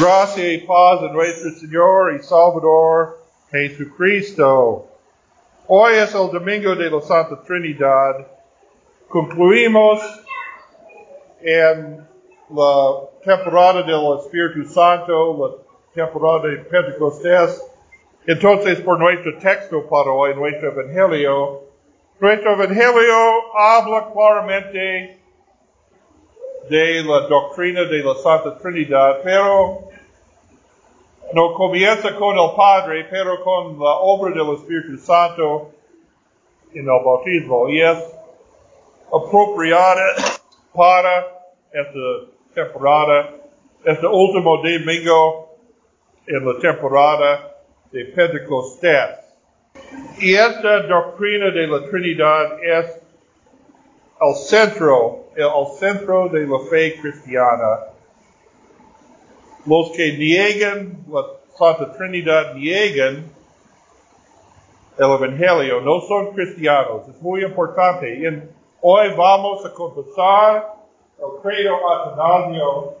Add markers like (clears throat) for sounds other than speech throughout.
Gracia y paz en nuestro Señor y Salvador Jesucristo. Hoy es el domingo de la Santa Trinidad. Concluimos en la temporada del Espíritu Santo, la temporada de Pentecostés. Entonces, por nuestro texto para hoy, nuestro Evangelio, nuestro Evangelio habla claramente de la doctrina de la Santa Trinidad, pero no comienza con el Padre, pero con la obra del Espíritu Santo en el bautismo. Y es apropiada para esta temporada, este último domingo en la temporada de Pentecostés. Y esta doctrina de la Trinidad es el centro, el, centro de la fe cristiana. Los que niegan la Santa Trinidad niegan el Evangelio, no son cristianos. Es muy importante. Y hoy vamos a confesar el credo atanasio,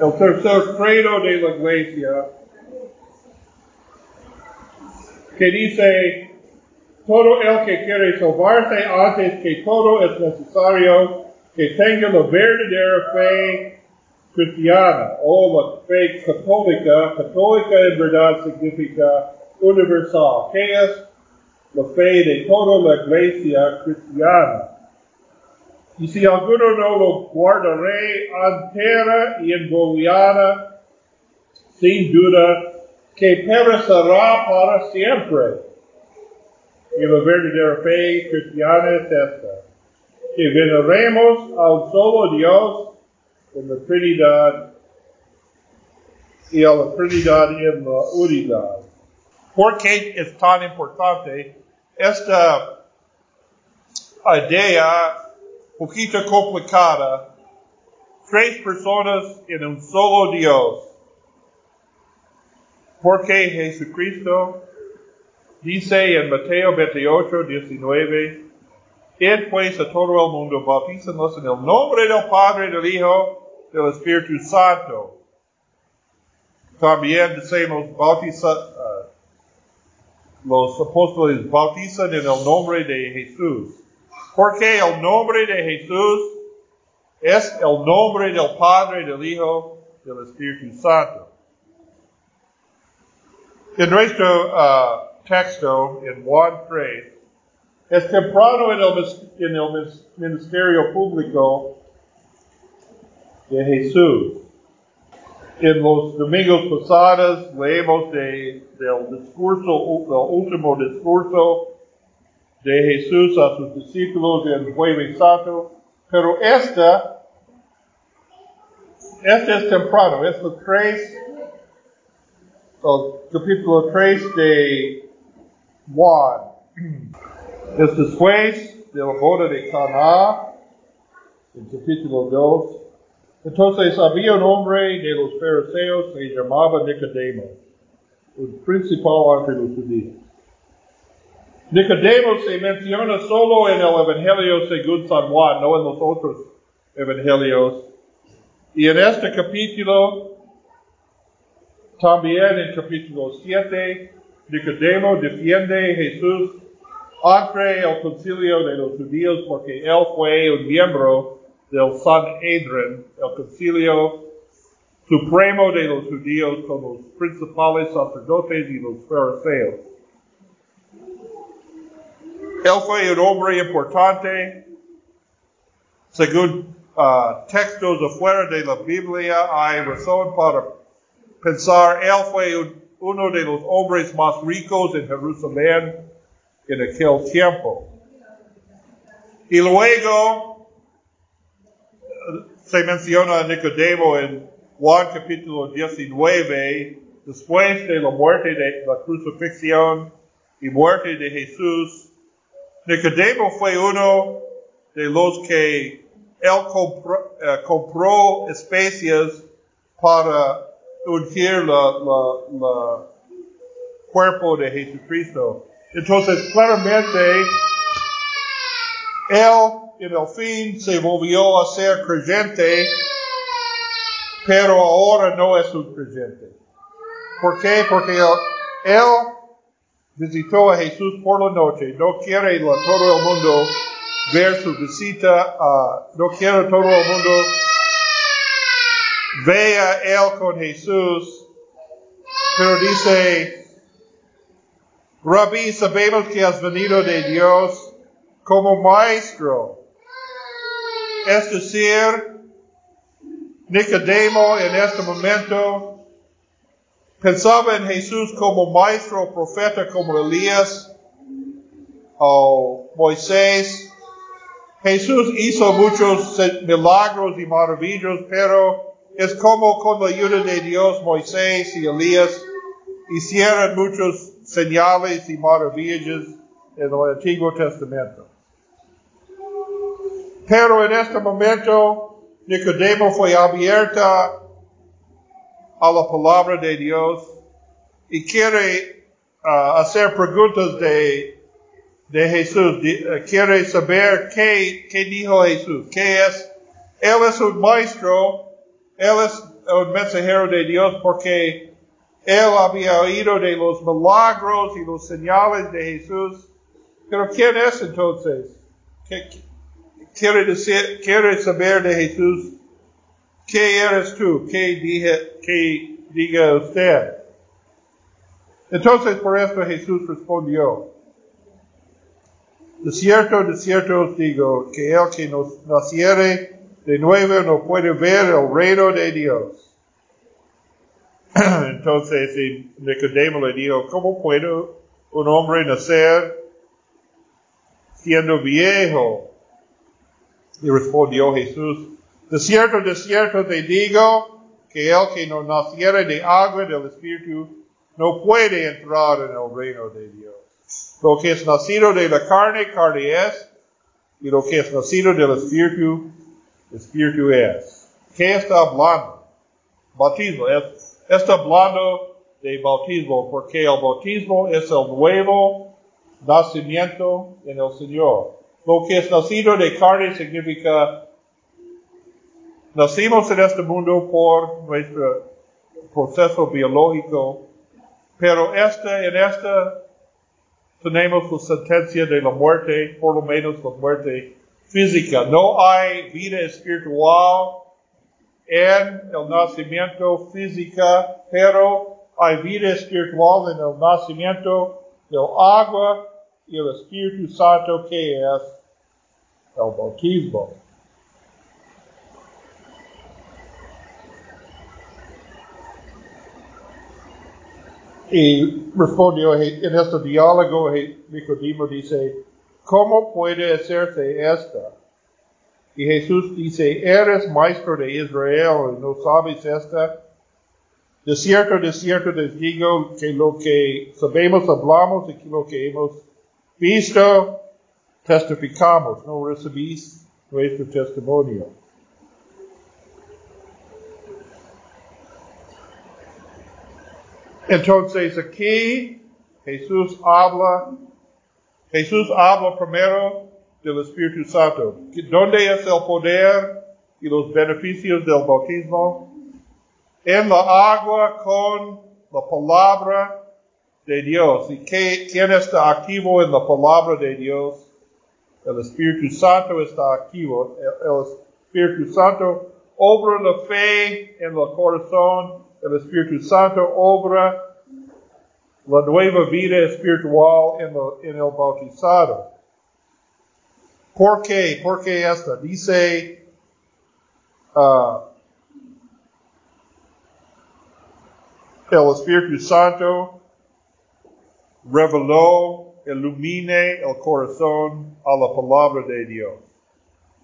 el tercer credo de la iglesia, que dice, todo el que quiere salvarse antes que todo es necesario que tenga la verdadera fe cristiana o la fe católica. Católica en verdad significa universal, que es la fe de toda la iglesia cristiana. Y si alguno no lo guardaré entera y envolviada, sin duda, que perecerá para siempre. Verdadera fe cristiana es esta, que veneremos al solo Dios en la Trinidad y a la Trinidad en la unidad. ¿Por qué es tan importante esta idea poquito complicada? Tres personas en un solo Dios. Porque Jesucristo dice en Mateo 28, 19, Id pues a todo el mundo, bautízanos en el nombre del Padre, del Hijo, del Espíritu Santo. También decimos bautizar, uh, los apóstoles bautizan en el nombre de Jesús. Porque el nombre de Jesús es el nombre del Padre, del Hijo, del Espíritu Santo. En nuestro uh, texto, en Juan 3, es temprano en el, en el ministerio público de Jesús. En los domingos pasados leemos de, del discurso, del último discurso de Jesús a sus discípulos en Jueves Santo, pero esta, esta es temprano, es el 3 el capítulo 3 de Juan. Es después de la boda de Cana, el capítulo 2. Entonces había un hombre de los fariseos, se llamaba Nicodemo, un principal entre los judíos. Nicodemo se menciona solo en el Evangelio según San Juan, no en los otros evangelios. Y en este capítulo también en capítulo 7, Nicodemo defiende a Jesús ante el concilio de los judíos porque él fue un miembro del Sanhedrin, el concilio supremo de los judíos con los principales sacerdotes y los fariseos. Él fue un hombre importante. Según uh, textos afuera de la Biblia, hay razón para pensar, él fue uno de los hombres más ricos en Jerusalén en aquel tiempo. Y luego se menciona a Nicodemo en Juan capítulo 19, después de la muerte de la crucifixión y muerte de Jesús. Nicodemo fue uno de los que él compró, uh, compró especies para ungir la cuerpo de Jesucristo. Entonces, claramente, él en el fin se volvió a ser creyente, pero ahora no es un creyente. ¿Por qué? Porque él, él visitó a Jesús por la noche. No quiere todo el mundo ver su visita. ah, no quiere todo el mundo vea él con Jesús. Pero dice, Rabí, sabemos que has venido de Dios como maestro. Es decir, Nicodemo en este momento pensaba en Jesús como maestro profeta como Elías o Moisés. Jesús hizo muchos milagros y maravillas, pero es como con la ayuda de Dios Moisés y Elías hicieron muchos señales y maravillas en el Antiguo Testamento. Pero en este momento, Nicodemo fue abierta a la palabra de Dios y quiere ah, hacer preguntas de, de Jesús. Di- eh, quiere saber qué, qué dijo Jesús, qué es. Él es un maestro, él es un mensajero de Dios porque él había oído de los milagros y los señales de Jesús. Pero ¿quién es entonces? ¿Qué, qué- quiere decir, quiere saber de Jesús? ¿Qué eres tú? ¿Qué, dije, qué diga usted? Entonces por esto Jesús respondió, de cierto, de cierto os digo, que el que nos naciere de nuevo no puede ver el reino de Dios. (clears throat) Entonces Nicodemo le dijo, ¿cómo puede un hombre nacer siendo viejo? Y respondió Jesús, de cierto, de cierto te digo, que el que no naciere de agua del Espíritu no puede entrar en el reino de Dios. Lo que es nacido de la carne, carne es, y lo que es nacido del Espíritu, Espíritu es. ¿Qué está hablando? Bautismo. Es- está hablando de bautismo, porque el bautismo es el nuevo nacimiento en el Señor. Lo que es nacido de carne significa nacimos en este mundo por nuestro proceso biológico, pero este, en esta tenemos la sentencia de la muerte, por lo menos la muerte física. No hay vida espiritual en el nacimiento física, pero hay vida espiritual en el nacimiento del agua y el Espíritu Santo que es el bautismo. Y respondió en este diálogo, Nicodemo dice, ¿cómo puede hacerse esta? Y Jesús dice, ¿eres maestro de Israel y no sabes esta? De cierto, de cierto les digo que lo que sabemos hablamos y que lo que hemos visto testificamos, no recibís nuestro testimonio. Entonces aquí Jesús habla, Jesús habla primero del Espíritu Santo. ¿Dónde es el poder y los beneficios del bautismo? En la agua con la palabra de Dios. ¿Y qué, quién está activo en la palabra de Dios? El Espíritu Santo está activo. El, el Espíritu Santo obra la fe en el corazón. El Espíritu Santo obra la nueva vida espiritual en, el bautizado. ¿Por qué? ¿Por qué esta? Dice, ah, el Espíritu Santo reveló, ilumine el corazón a la palabra de Dios.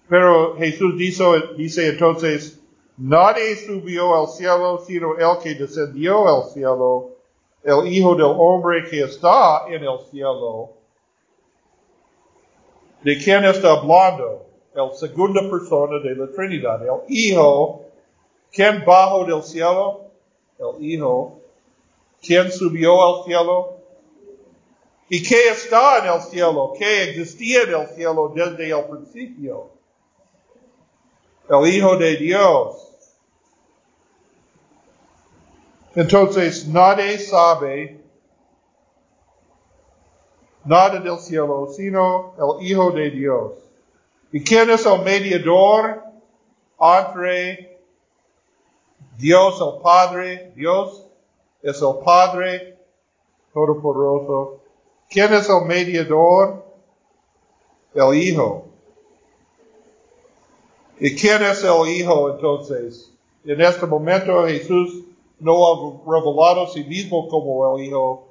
Pero Jesús dice, dice entonces, nadie subió al cielo sino el que descendió al cielo, el Hijo del Hombre que está en el cielo. ¿De quién está hablando? El segunda persona de la Trinidad, el Hijo. ¿Quién bajó del cielo? El Hijo. ¿Quién subió al cielo? ¿Y qué está en el cielo? ¿Qué existía en el cielo desde el principio? El Hijo de Dios. Entonces nadie sabe nada del cielo, sino el Hijo de Dios. ¿Y quién es el mediador entre Dios el Padre? Dios es el Padre Todopoderoso. ¿Quién es el mediador? El Hijo. ¿Y quién es el Hijo entonces? En este momento Jesús no ha revelado a sí mismo como el Hijo,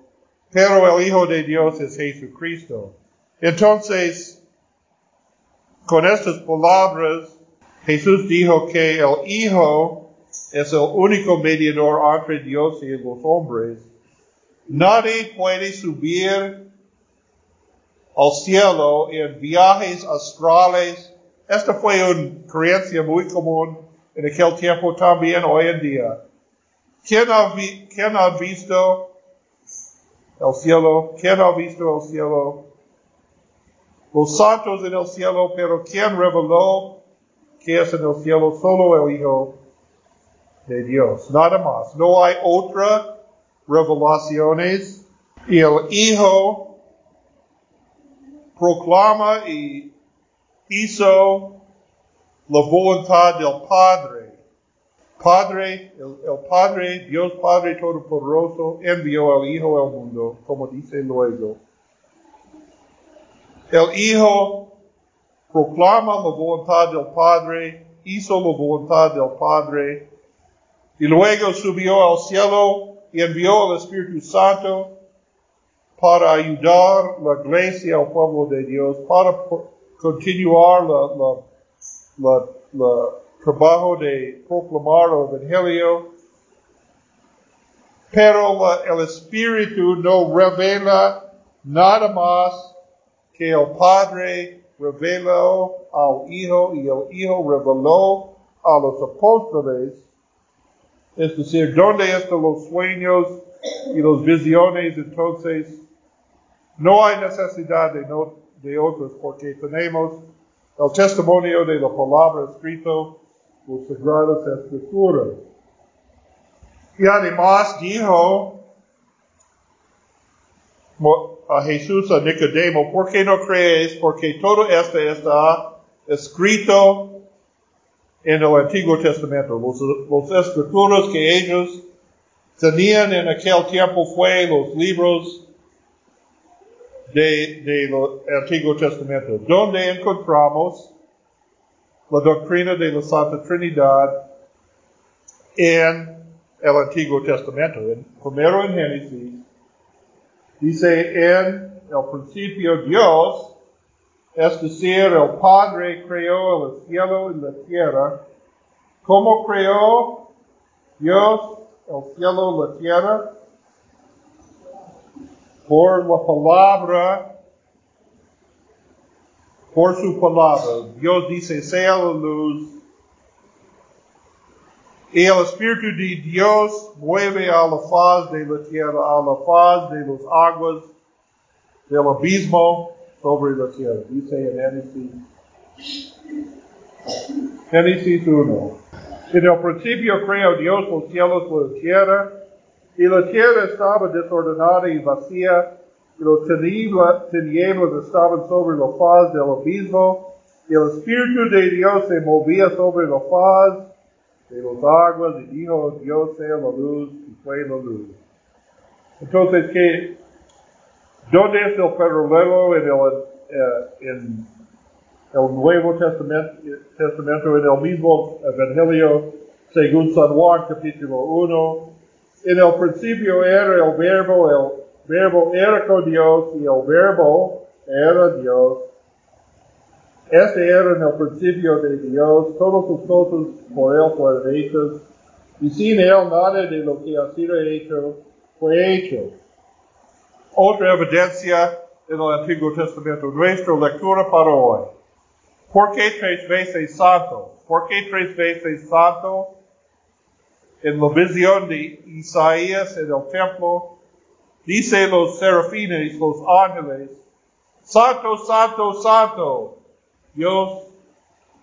pero el Hijo de Dios es Jesucristo. Entonces, con estas palabras, Jesús dijo que el Hijo es el único mediador entre Dios y los hombres. Nadie puede subir al cielo en viajes astrales. Esta fue una creencia muy común en aquel tiempo también hoy en día. ¿Quién ha, ¿Quién ha visto el cielo? ¿Quién ha visto el cielo? Los santos en el cielo, pero ¿quién reveló que es en el cielo? Solo el Hijo de Dios, nada más. No hay otras revelaciones. Y el Hijo proclama y hizo la voluntad del Padre. Padre, el, Padre, Dios Padre Todopoderoso, envió al Hijo al mundo, como dice luego. El Hijo proclama la voluntad del Padre, hizo la voluntad del Padre, y luego subió al cielo y envió al Espíritu Santo para ayudar la iglesia al pueblo de Dios, para continuar la, la, la trabajo de proclamar el Evangelio, pero el Espíritu no revela nada más que el Padre reveló al Hijo y el Hijo reveló a los apóstoles, es decir, ¿dónde están los sueños y las visiones? Entonces, no hay necesidad de, no, de otros porque tenemos el testimonio de la palabra escrito los sagradas escrituras. Y además dijo a Jesús a Nicodemo, ¿por qué no crees? Porque todo esto está escrito en el Antiguo Testamento. Los, los escrituras que ellos tenían en aquel tiempo fue los libros del de, de Antiguo Testamento, donde encontramos la doctrina de la Santa Trinidad en el Antiguo Testamento. En, primero en Génesis, dice en el principio Dios, es decir, el Padre creó el cielo y la tierra. ¿Cómo creó Dios el cielo y la tierra? Por la palabra por su palabra. Dios dice, sea la luz. Y el Espíritu de Dios mueve a la faz de la tierra, a la faz de las aguas del abismo sobre la tierra. Dice en Génesis. Génesis 1. En el principio creó Dios los cielos y la tierra, y la tierra estaba desordenada y vacía, y los tinieblas estaban sobre la faz del abismo, y el Espíritu de Dios se movía sobre la faz de las aguas, y dijo Dios sea la luz, y fue la luz. Entonces, ¿qué? ¿Dónde es el paralelo en el, eh, en el Nuevo Testamento, Testamento, en el mismo Evangelio, según San Juan capítulo 1? En el principio era el verbo, el verbo era con Dios y el verbo era Dios. Este era en el principio de Dios, todas sus cosas por Él fueron hechas, y sin Él nada de lo que ha sido hecho fue hecho. Otra evidencia en el Antiguo Testamento, nuestra lectura para hoy. ¿Por qué tres veces santo? ¿Por qué tres veces santo? En la visión de Isaías en el templo, Dice los serafines, los ángeles, Santo, Santo, Santo, Dios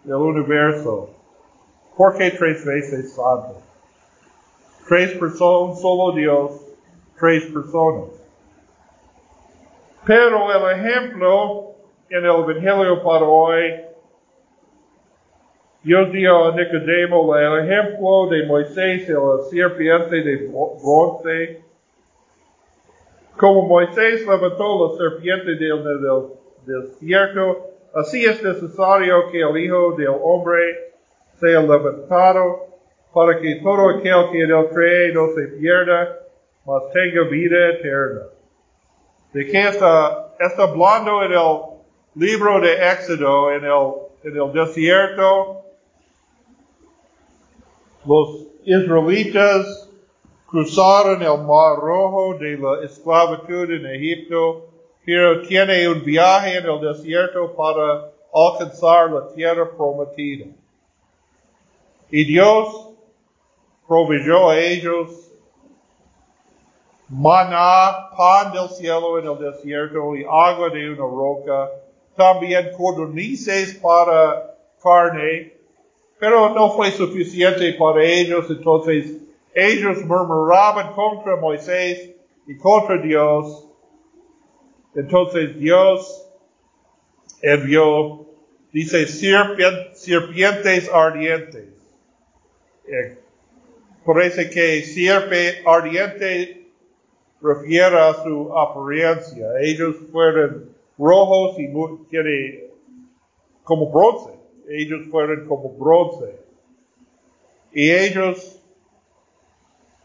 del universo. ¿Por qué tres veces Santo? Tres personas, solo Dios, tres personas. Pero el ejemplo en el Evangelio para hoy, Dios dio a Nicodemo el ejemplo de Moisés, el serpiente de bronce. Como Moisés levantó la serpiente del, del desierto, así es necesario que el Hijo del Hombre sea levantado para que todo aquel que en él cree no se pierda, mas tenga vida eterna. ¿De qué está, está hablando en el libro de Éxodo, en el, en el desierto? Los israelitas cruzaron el mar rojo de la esclavitud en Egipto, pero tiene un viaje en el desierto para alcanzar la tierra prometida. Y Dios proveyó a ellos maná, pan del cielo en el desierto y agua de una roca, también codornices para carne, pero no fue suficiente para ellos, entonces ellos murmuraban contra Moisés y contra Dios. Entonces Dios envió, dice, serpientes ardientes. Eh, parece que sierpe ardiente refiere a su apariencia. Ellos fueron rojos y como bronce. Ellos fueron como bronce. Y ellos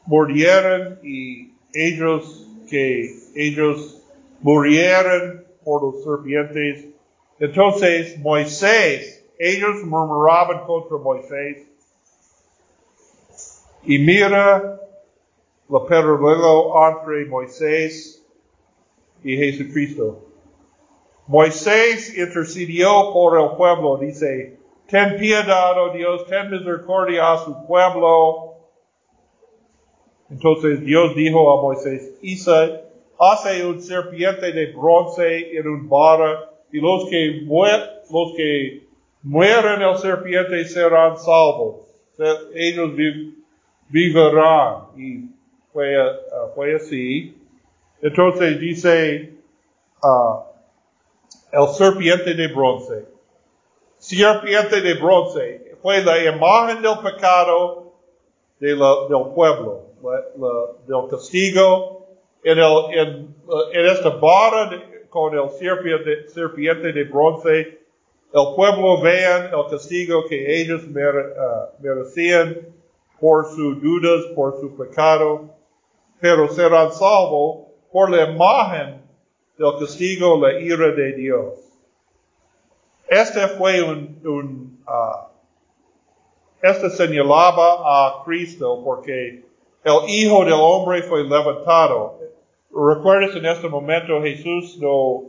murieron y ellos que ellos murieron por los serpientes. Entonces Moisés, ellos murmuraban contra Moisés. Y mira la paralelo entre Moisés y Jesucristo. Moisés intercedió por el pueblo, dice, ten piedad, oh Dios, ten misericordia a su pueblo. Entonces Dios dijo a Moisés, Isa, hace un serpiente de bronce en un vara, y los que, los que mueren el serpiente serán salvos. Ellos vivirán. Y fue, uh, fue así. Entonces dice, uh, el serpiente de bronce. Serpiente de bronce fue la imagen del pecado del pueblo, del castigo. En, el, en, esta barra de, con el serpiente, de bronce, el pueblo vean el castigo que ellos mere, uh, merecían por sus dudas, por su pecado, pero serán salvos por la imagen del castigo, la ira de Dios. Este fue un, uh, este señalaba a Cristo porque el Hijo del Hombre fue levantado. Recuerdes en este momento Jesús no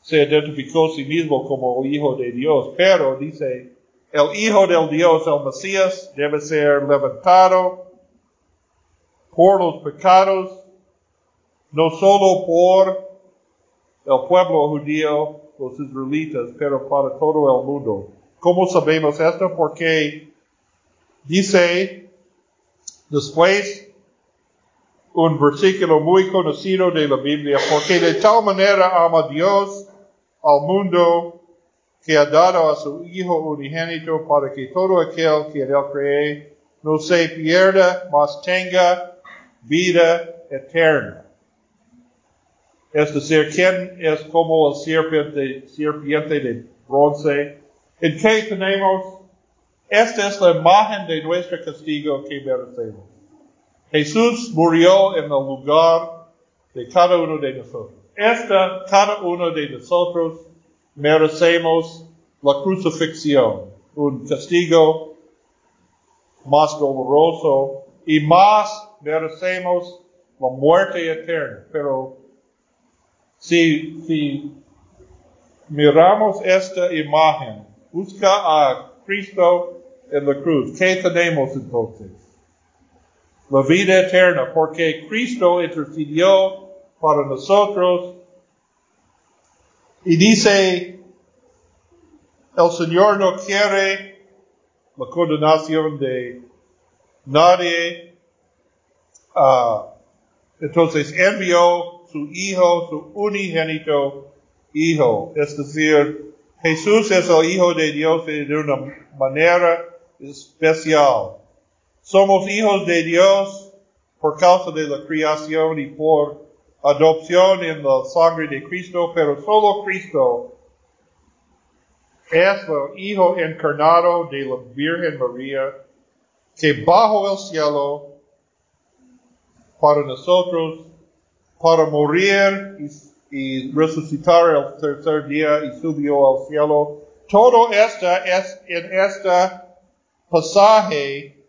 se identificó a sí mismo como el Hijo de Dios, pero dice, el Hijo del Dios, el Mesías, debe ser levantado por los pecados, no solo por el pueblo judío, los israelitas, pero para todo el mundo. ¿Cómo sabemos esto? Porque dice después un versículo muy conocido de la Biblia, porque de tal manera ama Dios al mundo que ha dado a su Hijo unigénito para que todo aquel que en él cree no se pierda, mas tenga vida eterna. Es decir, ¿quién es como el serpiente, serpiente de bronce? ¿En qué tenemos? Esta es la imagen de nuestro castigo que merecemos. Jesús murió en el lugar de cada uno de nosotros. Esta, cada uno de nosotros merecemos la crucifixión, un castigo más doloroso y más merecemos la muerte eterna. Pero si, si miramos esta imagen, busca a Cristo en la cruz, ¿qué tenemos entonces? La vida eterna, porque Cristo intercedió para nosotros y dice, el Señor no quiere la condenación de nadie, ah, entonces envió su hijo, su unigénito hijo. Es decir, Jesús es el hijo de Dios de una manera especial. Somos hijos de Dios por causa de la creación y por adopción en la sangre de Cristo, pero solo Cristo es el Hijo encarnado de la Virgen María, que bajo el cielo para nosotros, para morir y, resucitar el tercer día y subió al cielo. Todo esto es en este pasaje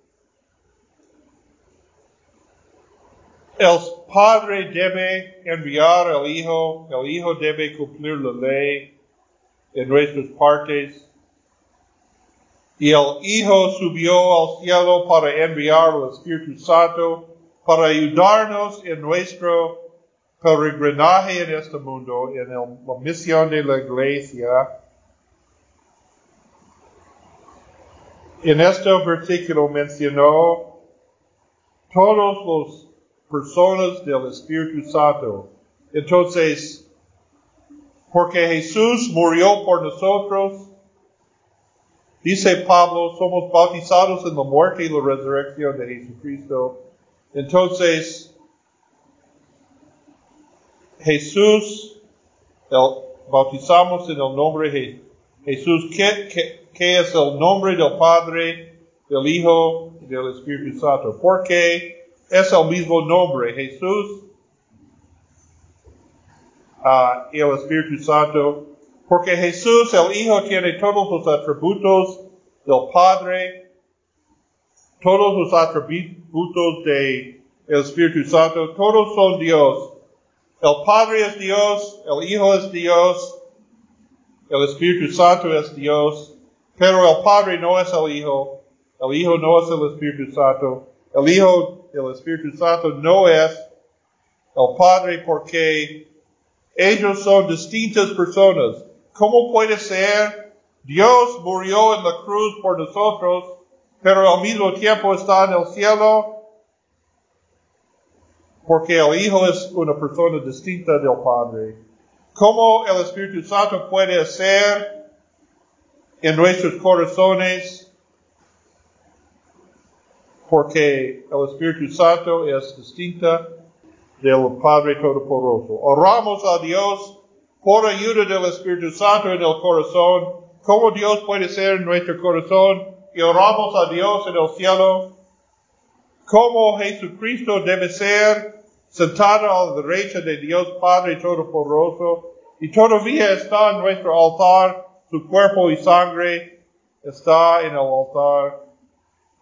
El padre debe enviar al hijo, el hijo debe cumplir la ley en nuestras partes. Y el hijo subió al cielo para enviar al Espíritu Santo para ayudarnos en nuestro peregrinaje en este mundo, en la misión de la iglesia. En este versículo mencionó todos los personas del Espíritu Santo. Entonces, porque Jesús murió por nosotros, dice Pablo, somos bautizados en la muerte y la resurrección de Jesucristo. Entonces, Jesús, bautizamos en el nombre de Jesús. ¿Qué, es el nombre del Padre, del Hijo del Espíritu Santo? Porque es el mismo nombre, Jesús uh, y el Espíritu Santo, porque Jesús, el Hijo, tiene todos los atributos del Padre, todos los atributos del Espíritu Santo, todos son Dios. El Padre es Dios, el Hijo es Dios, el Espíritu Santo es Dios, pero el Padre no es el Hijo, el Hijo no es el Espíritu Santo, el Hijo el Espíritu Santo no es el Padre porque ellos son distintas personas. ¿Cómo puede ser? Dios murió en la cruz por nosotros, pero al mismo tiempo está en el cielo porque el Hijo es una persona distinta del Padre. ¿Cómo el Espíritu Santo puede ser en nuestros corazones porque el Espíritu Santo es distinta del Padre Todopoderoso. Oramos a Dios por ayuda del Espíritu Santo en el corazón. ¿Cómo Dios puede ser en nuestro corazón? Y oramos a Dios en el cielo. ¿Cómo Jesucristo debe ser sentado a la derecha de Dios Padre Todopoderoso? Y todavía está en nuestro altar, su cuerpo y sangre está en el altar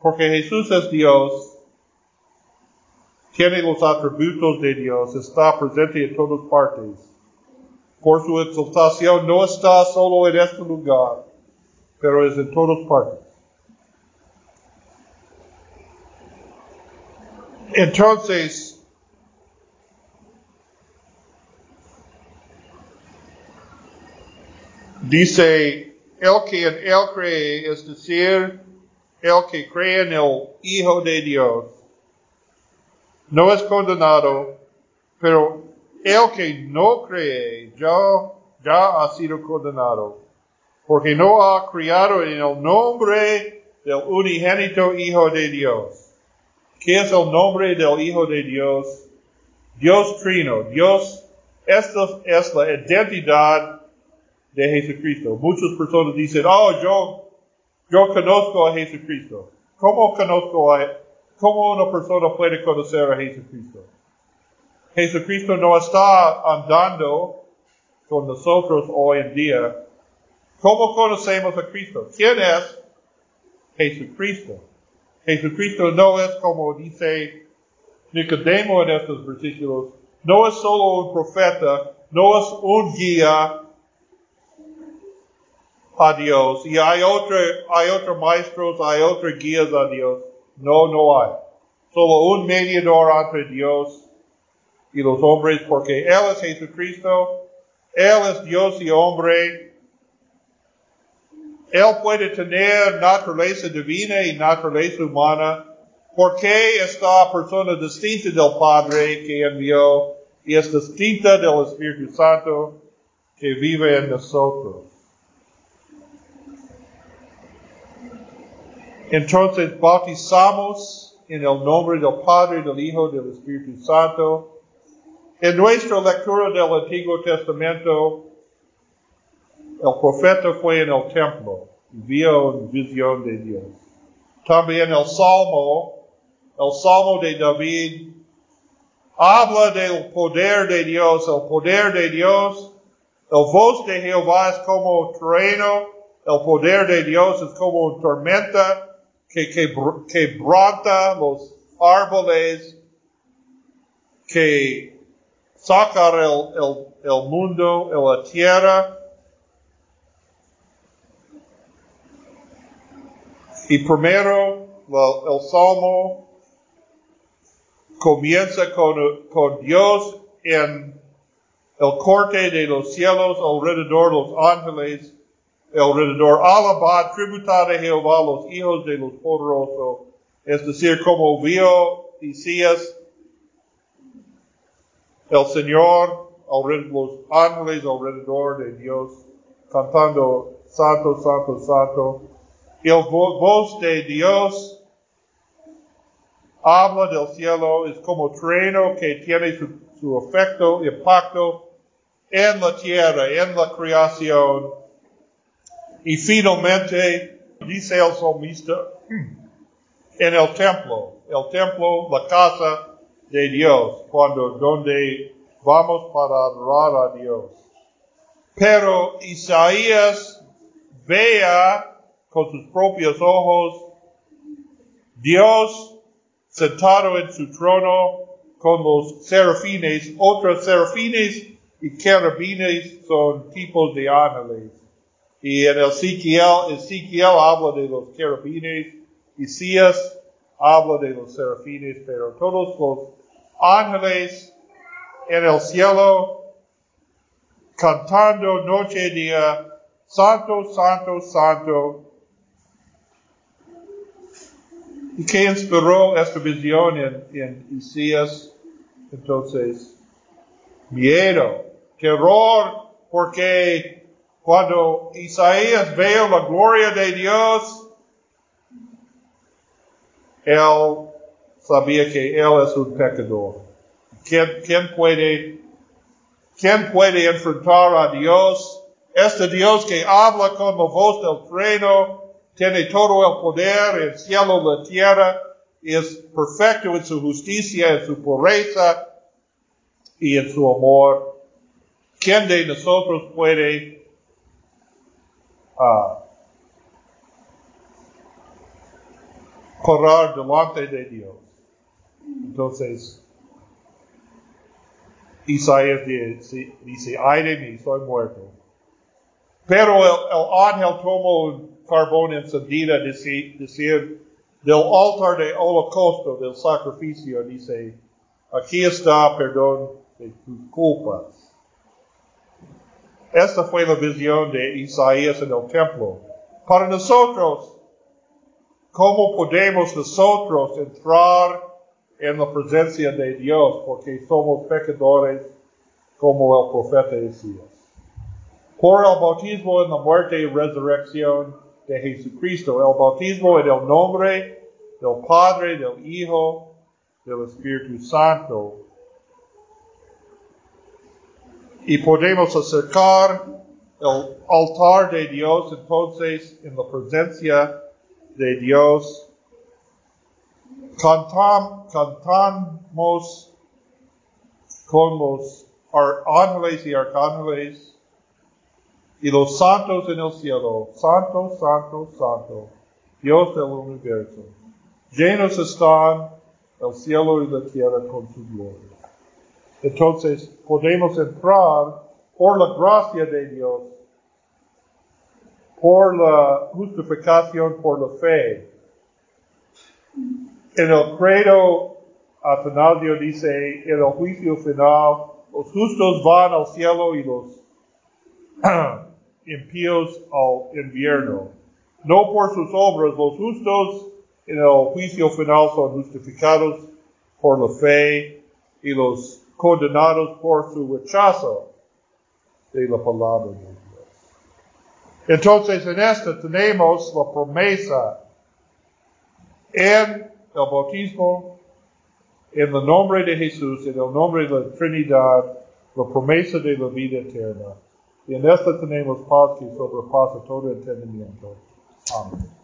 porque Jesús es Dios, tiene los atributos de Dios, está presente en todas partes. Por su exaltación no está solo en este lugar, pero es en todas partes. Entonces, dice, el que en él cree, es decir, el que cree en el Hijo de Dios no es condenado, pero el que no cree ya, ha sido condenado, porque no ha criado en el nombre del unigénito Hijo de Dios. ¿Qué es el nombre del Hijo de Dios? Dios Trino. Dios, esto es la identidad de Jesucristo. Muchas personas dicen, oh, yo yo conozco a Jesucristo. ¿Cómo conozco a, cómo una persona puede conocer a Jesucristo? Jesucristo no está andando con nosotros hoy en día. ¿Cómo conocemos a Cristo? ¿Quién es Jesucristo? Jesucristo no es como dice Nicodemo en estos versículos, no es solo un profeta, no es un guía, a Dios y hay otro, hay otros maestros, hay otros guías a Dios. No, no hay. Solo un mediador entre Dios y los hombres porque Él es Jesucristo, Él es Dios y hombre. Él puede tener naturaleza divina y naturaleza humana. ¿Por qué esta persona distinta del Padre que envió y es distinta del Espíritu Santo que vive en nosotros? Entonces bautizamos en el nombre del Padre, del Hijo, del Espíritu Santo. En nuestra lectura del Antiguo Testamento, el profeta fue en el templo vio una visión de Dios. También el Salmo, el Salmo de David, habla del poder de Dios, el poder de Dios. El voz de Jehová es como trueno, el poder de Dios es como tormenta que quebranta los árboles, que saca el, el, el mundo, la tierra. Y primero, el, salmo comienza con, con Dios en el corte de los cielos alrededor de los ángeles alrededor. Alabad, tributad de Jehová los hijos de los poderosos. Es decir, como vio Isaías, el Señor, los ángeles alrededor de Dios, cantando Santo, Santo, Santo. El voz de Dios habla del cielo, es como trueno que tiene su, su efecto, impacto en la tierra, en la creación y finalmente, dice el salmista, en el templo, el templo, la casa de Dios, cuando donde vamos para adorar a Dios. Pero Isaías vea con sus propios ojos Dios sentado en su trono con los serafines, otros serafines y querubines son tipos de ángeles. Y en Ezequiel, Ezequiel habla de los querubines, Isaías habla de los serafines, pero todos los ángeles en el cielo cantando noche y día, Santo, Santo, Santo. ¿Y qué inspiró esta visión en, en Isaías? Entonces, miedo, terror, porque cuando Isaías ve la gloria de Dios, él sabía que él es un pecador. ¿Quién, puede, quién puede enfrentar a Dios? Este Dios que habla con la voz del trueno, tiene todo el poder, el cielo, la tierra, es perfecto en su justicia, en su pureza y en su amor. ¿Quién de nosotros puede uh, correr delante de Dios. Entonces, Isaías dice, ay de mí, soy muerto. Pero el, ángel tomó un carbón encendido, decir, decir, del altar de holocausto, del sacrificio, dice, aquí está perdón de tus culpas. Esta fue la visión de Isaías en el templo. Para nosotros, ¿cómo podemos nosotros entrar en la presencia de Dios? Porque somos pecadores como el profeta Isaías. Por el bautismo en la muerte y resurrección de Jesucristo, el bautismo en el nombre del Padre, del Hijo, del Espíritu Santo, y podemos acercar el altar de Dios entonces en la presencia de Dios. Cantam, cantamos con los ángeles y arcángeles y los santos en el cielo. Santo, santo, santo, Dios del universo. Llenos están el cielo y la tierra con su gloria. Entonces podemos entrar por la gracia de Dios, por la justificación, por la fe. En el credo, Atanasio dice, en el juicio final, los justos van al cielo y los (clears throat) impíos al invierno. No por sus obras, los justos en el juicio final son justificados por la fe y los condenados por su rechazo de la palabra de Dios. Entonces en esta tenemos la promesa en el bautismo, en el nombre de Jesús, en el nombre de la Trinidad, la promesa de la vida eterna. Y en esta tenemos paz que sobrepasa todo entendimiento. Amén.